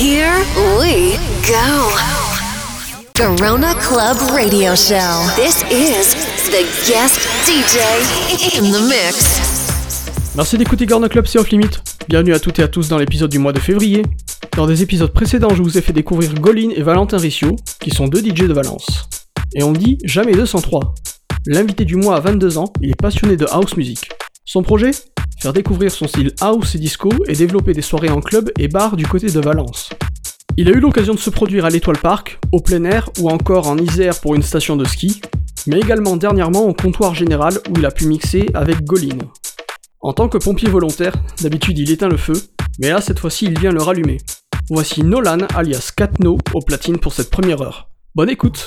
Here we go. Corona Club Radio Show. This is the guest DJ in the mix. Merci d'écouter Corona Club, c'est Off Limit. Bienvenue à toutes et à tous dans l'épisode du mois de février. Dans des épisodes précédents, je vous ai fait découvrir Golin et Valentin Riccio, qui sont deux DJ de Valence. Et on dit jamais 203. L'invité du mois a 22 ans, il est passionné de house music. Son projet Faire découvrir son style house et disco et développer des soirées en club et bar du côté de Valence. Il a eu l'occasion de se produire à l'Étoile Park, au plein air ou encore en Isère pour une station de ski, mais également dernièrement au comptoir général où il a pu mixer avec Golin. En tant que pompier volontaire, d'habitude il éteint le feu, mais là cette fois-ci il vient le rallumer. Voici Nolan alias Katno au platine pour cette première heure. Bonne écoute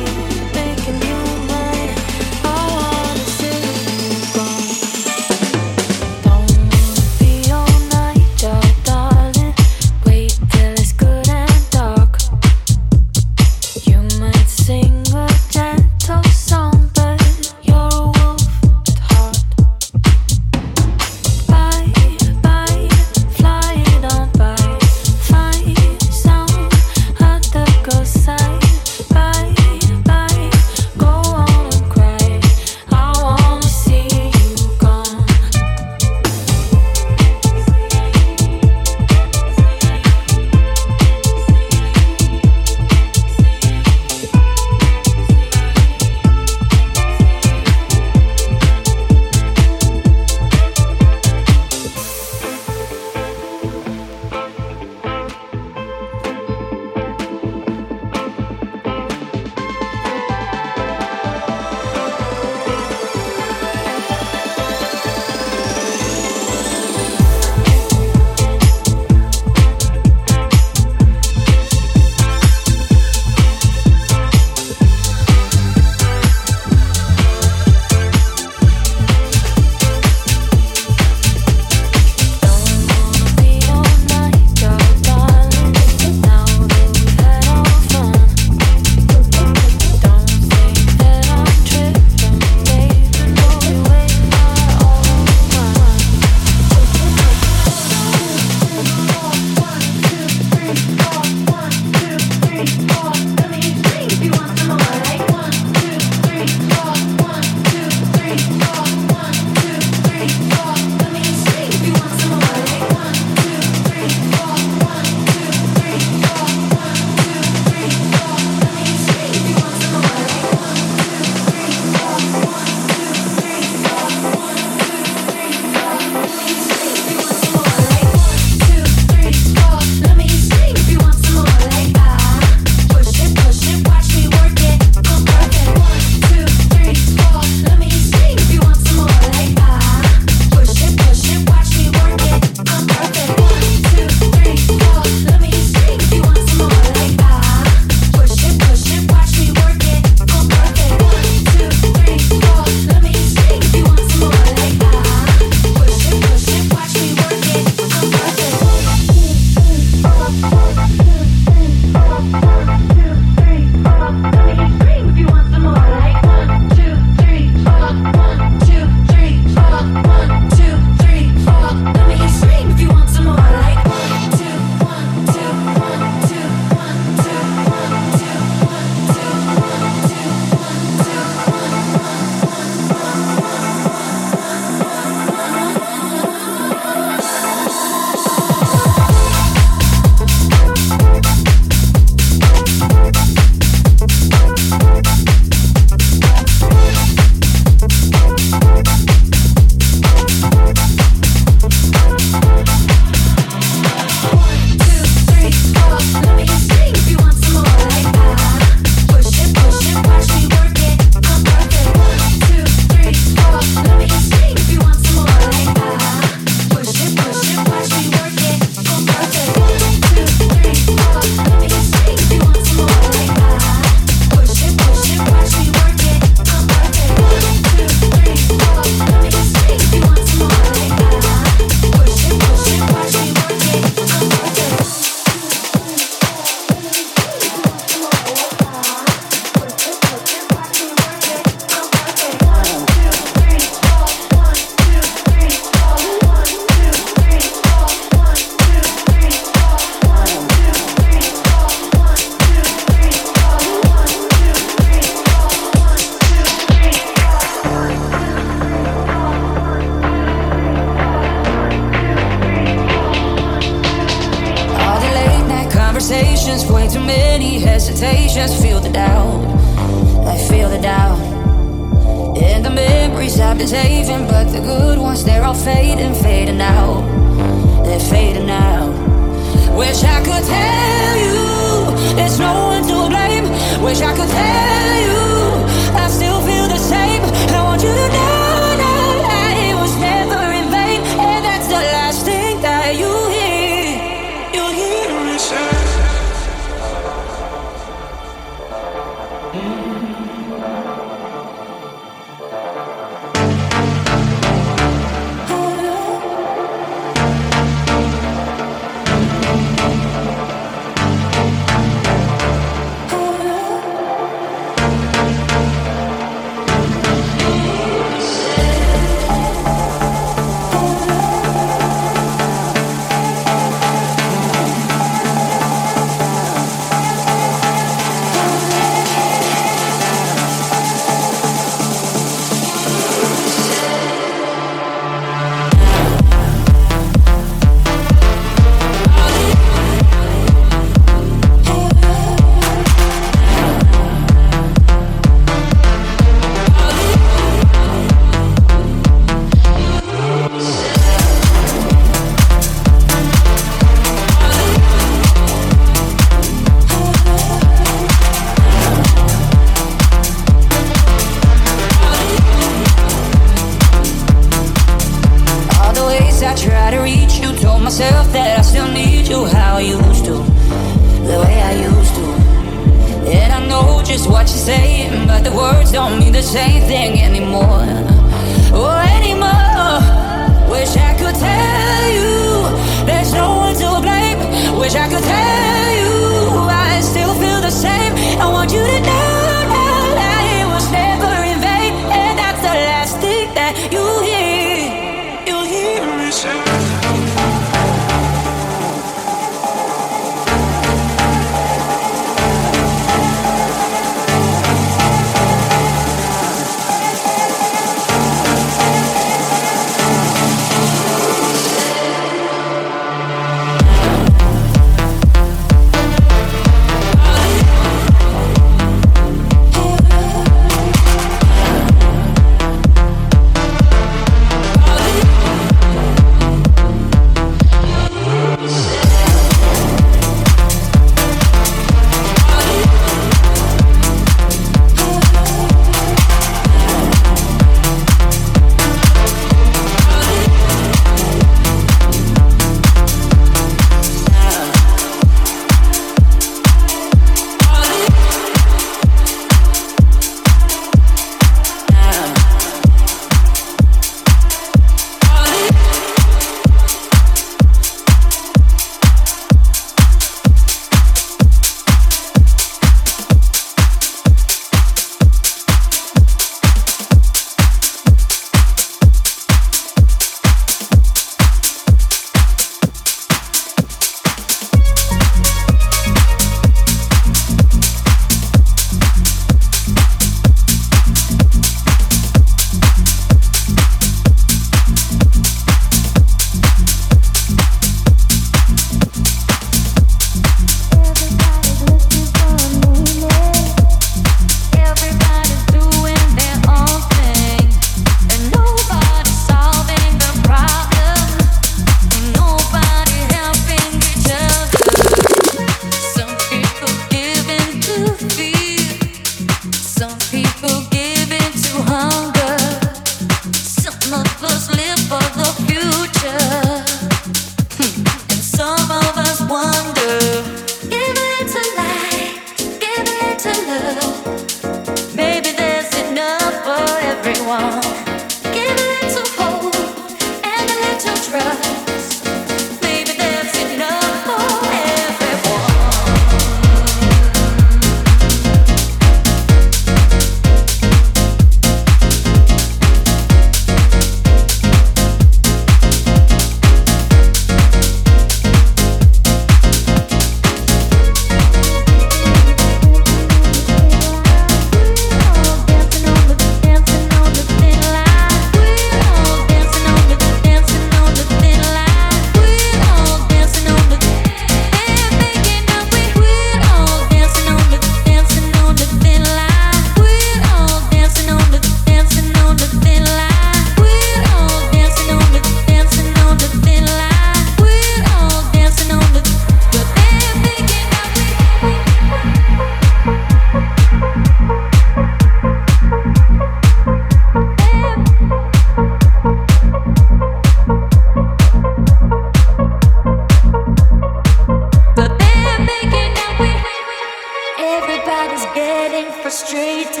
frustrated.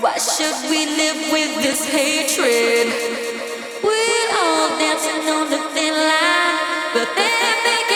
Why should we live with this hatred? We're all dancing on the thin line, but then they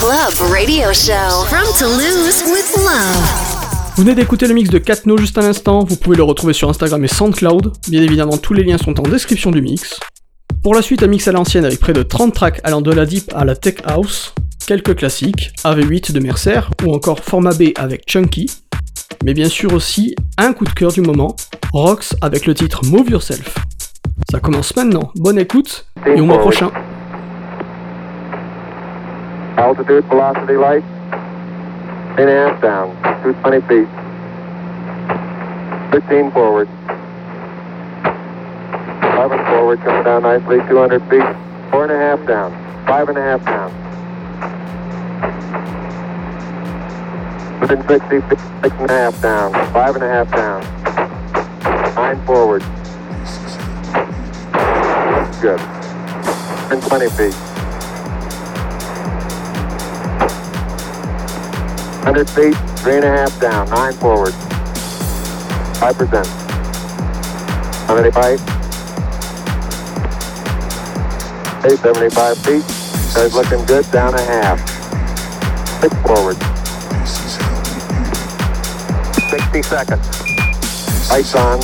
Club Radio Show from Toulouse with Love. Vous venez d'écouter le mix de Katno juste à l'instant, vous pouvez le retrouver sur Instagram et SoundCloud. Bien évidemment, tous les liens sont en description du mix. Pour la suite, un mix à l'ancienne avec près de 30 tracks allant de la deep à la tech house, quelques classiques, AV8 de Mercer ou encore Format B avec Chunky, mais bien sûr aussi un coup de cœur du moment, Rox avec le titre Move Yourself. Ça commence maintenant. Bonne écoute et au mois prochain. Altitude, velocity light. In half down, 220 feet. 15 forward. 11 forward, coming down nicely, 200 feet. Four and a half down, five and a half down. Within 60 feet, six and a half down, five and a half down. Nine forward. good. In 20 feet. 100 feet, three and a half down, nine forward. 5%. 75. 875 feet. Guys looking good, down a half. Six forward. 60 seconds. Lights on.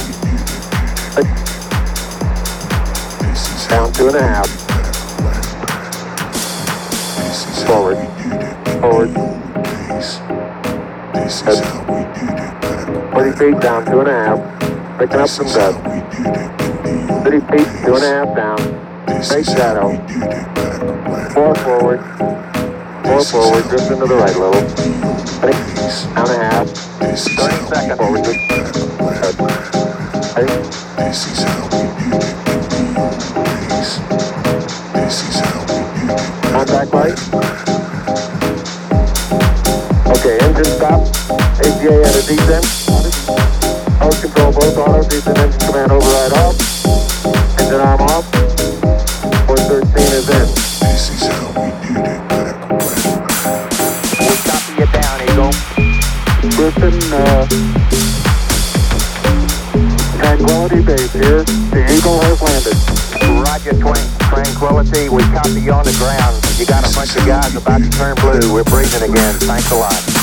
Down two and a half. Forward. Forward. Head. 40 feet down two and a half. Picking up some bed. 30 feet, two and a half down. Straight shadow. Four forward. Four forward, drift into the right a little. Down a half. 30 seconds forward. Ready? Contact light. AGA at a descent. Post control both auto, descent engine command override off. Engine arm off. 413 is in. This is how we did it back when. We copy you down, Eagle. Griffin, uh, Tranquility Base here. The Eagle has landed. Roger, Twin. Tranquility, we copy you on the ground. You got a bunch of guys about to turn blue. We're breathing again. Thanks a lot.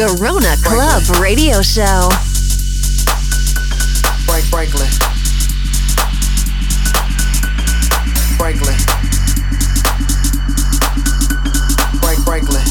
Garona Franklin. Club Radio Show. Frank Franklin. Franklin. Frank Franklin.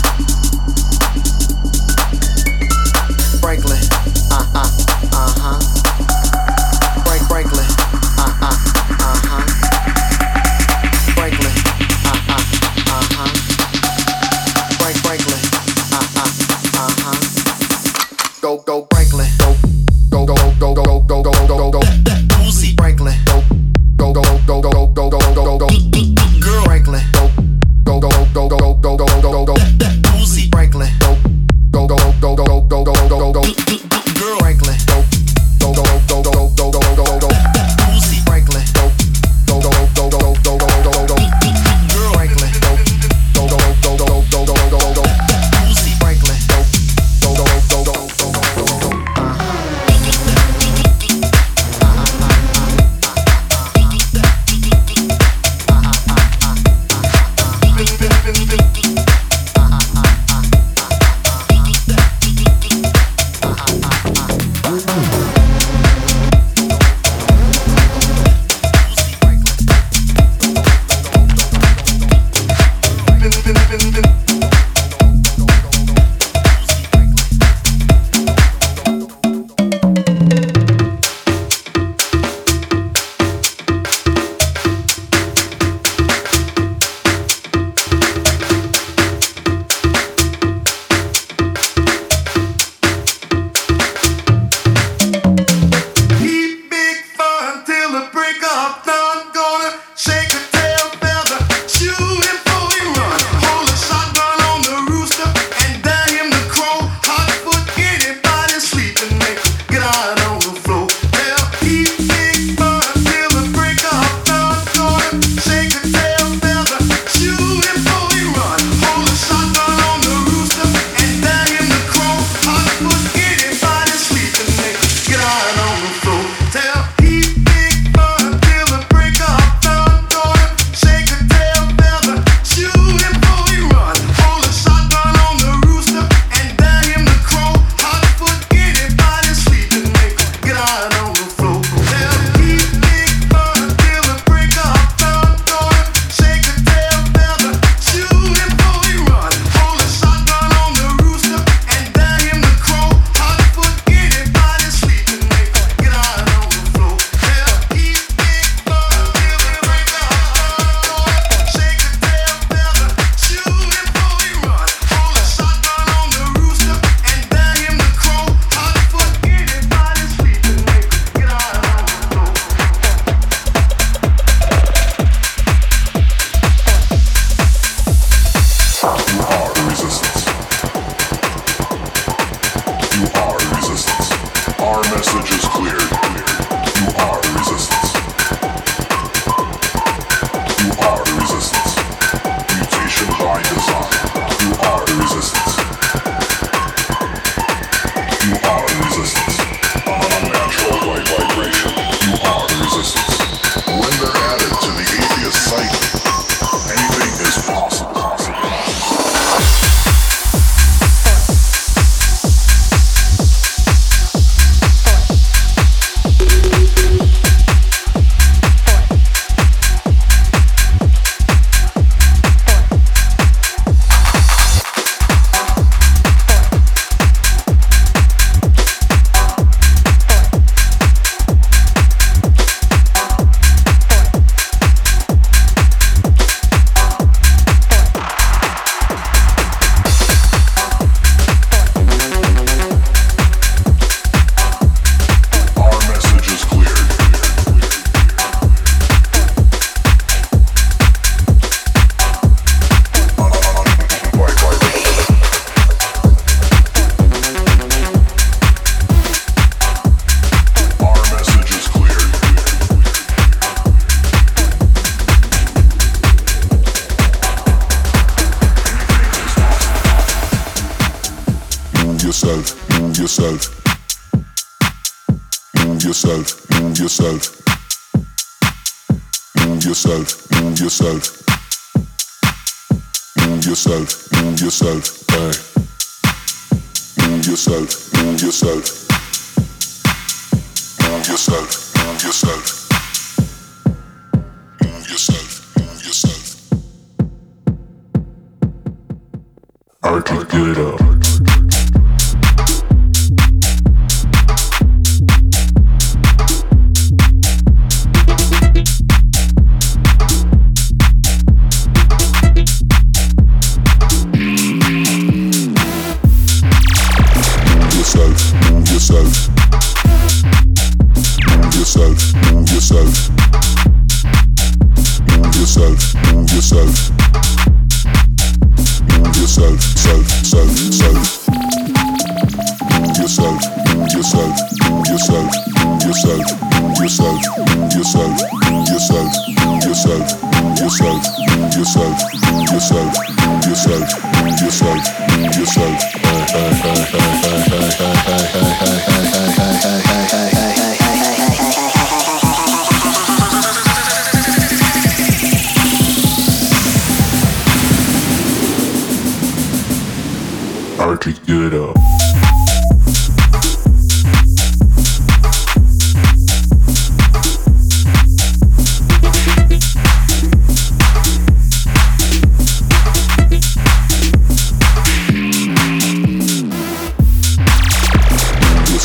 Our message is clear. You are resistant.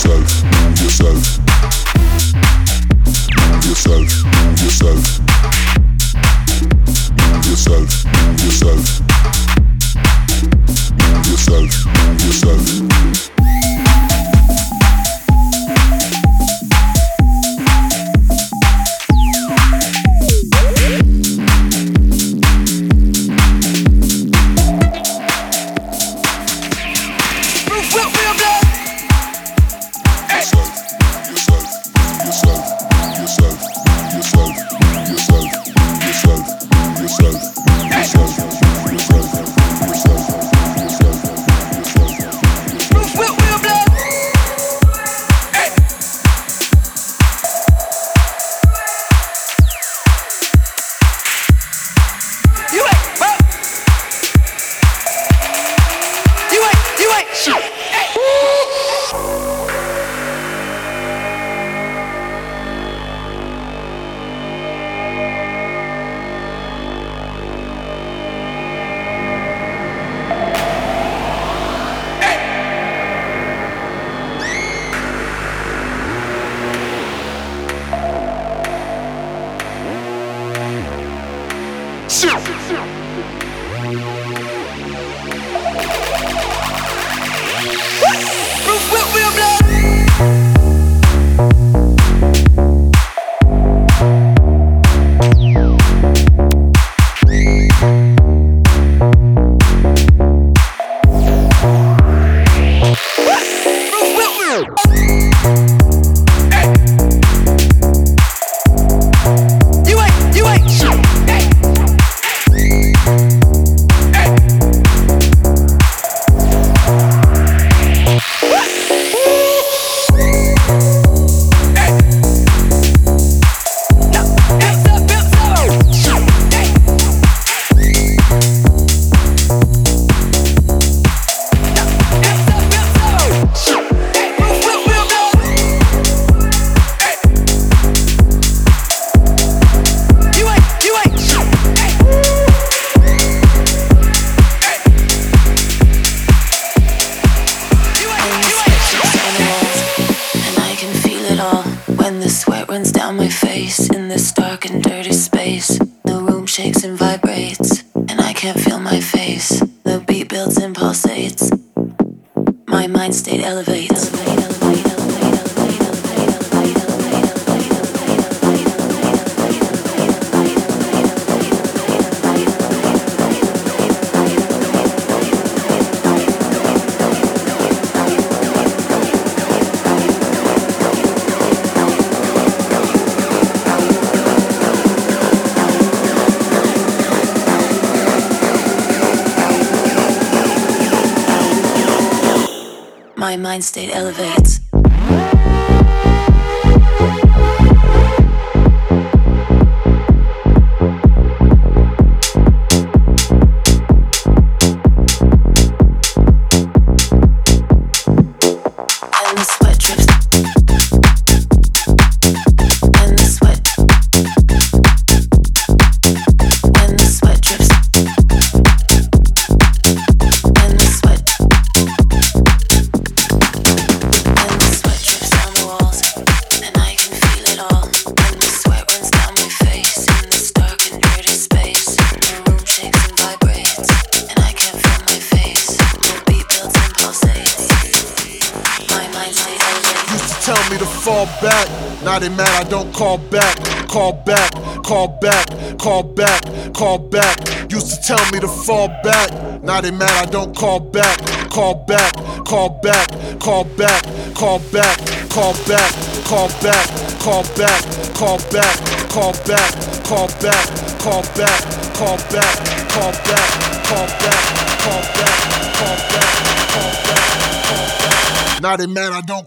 Thank me to fall back. Now they mad I don't call back. Call back, call back, call back, call back, call back, call back, call back, call back, call back, call back, call back, call back, call back, call back, call back, call back, call back, call back. Now they mad I don't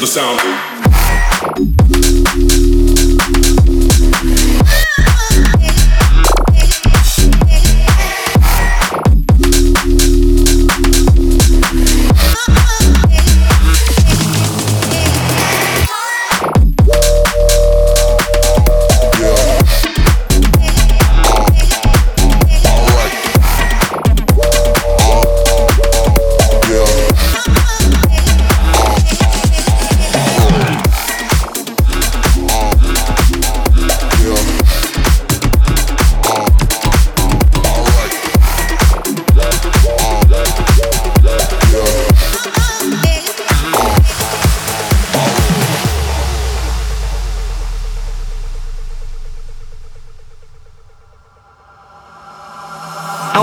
the sound.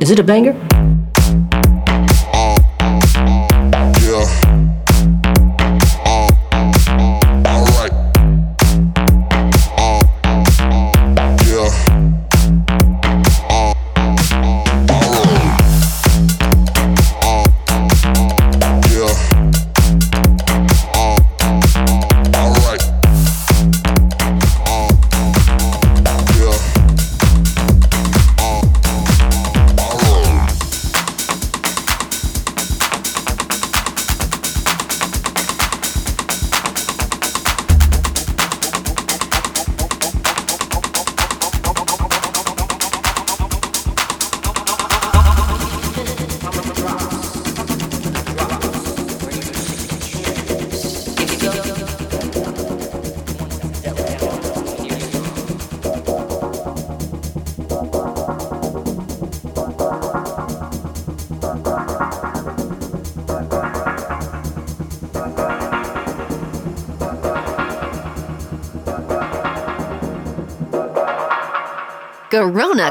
Is it a banger?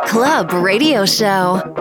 Club Radio Show.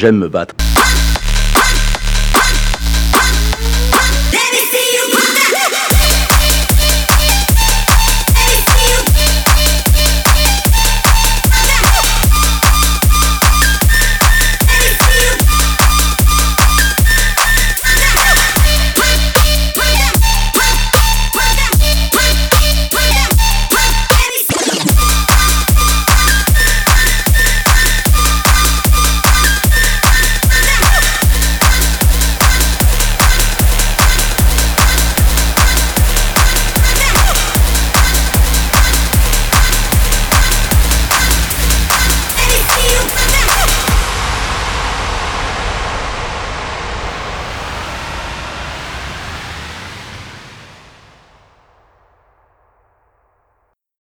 J'aime me battre.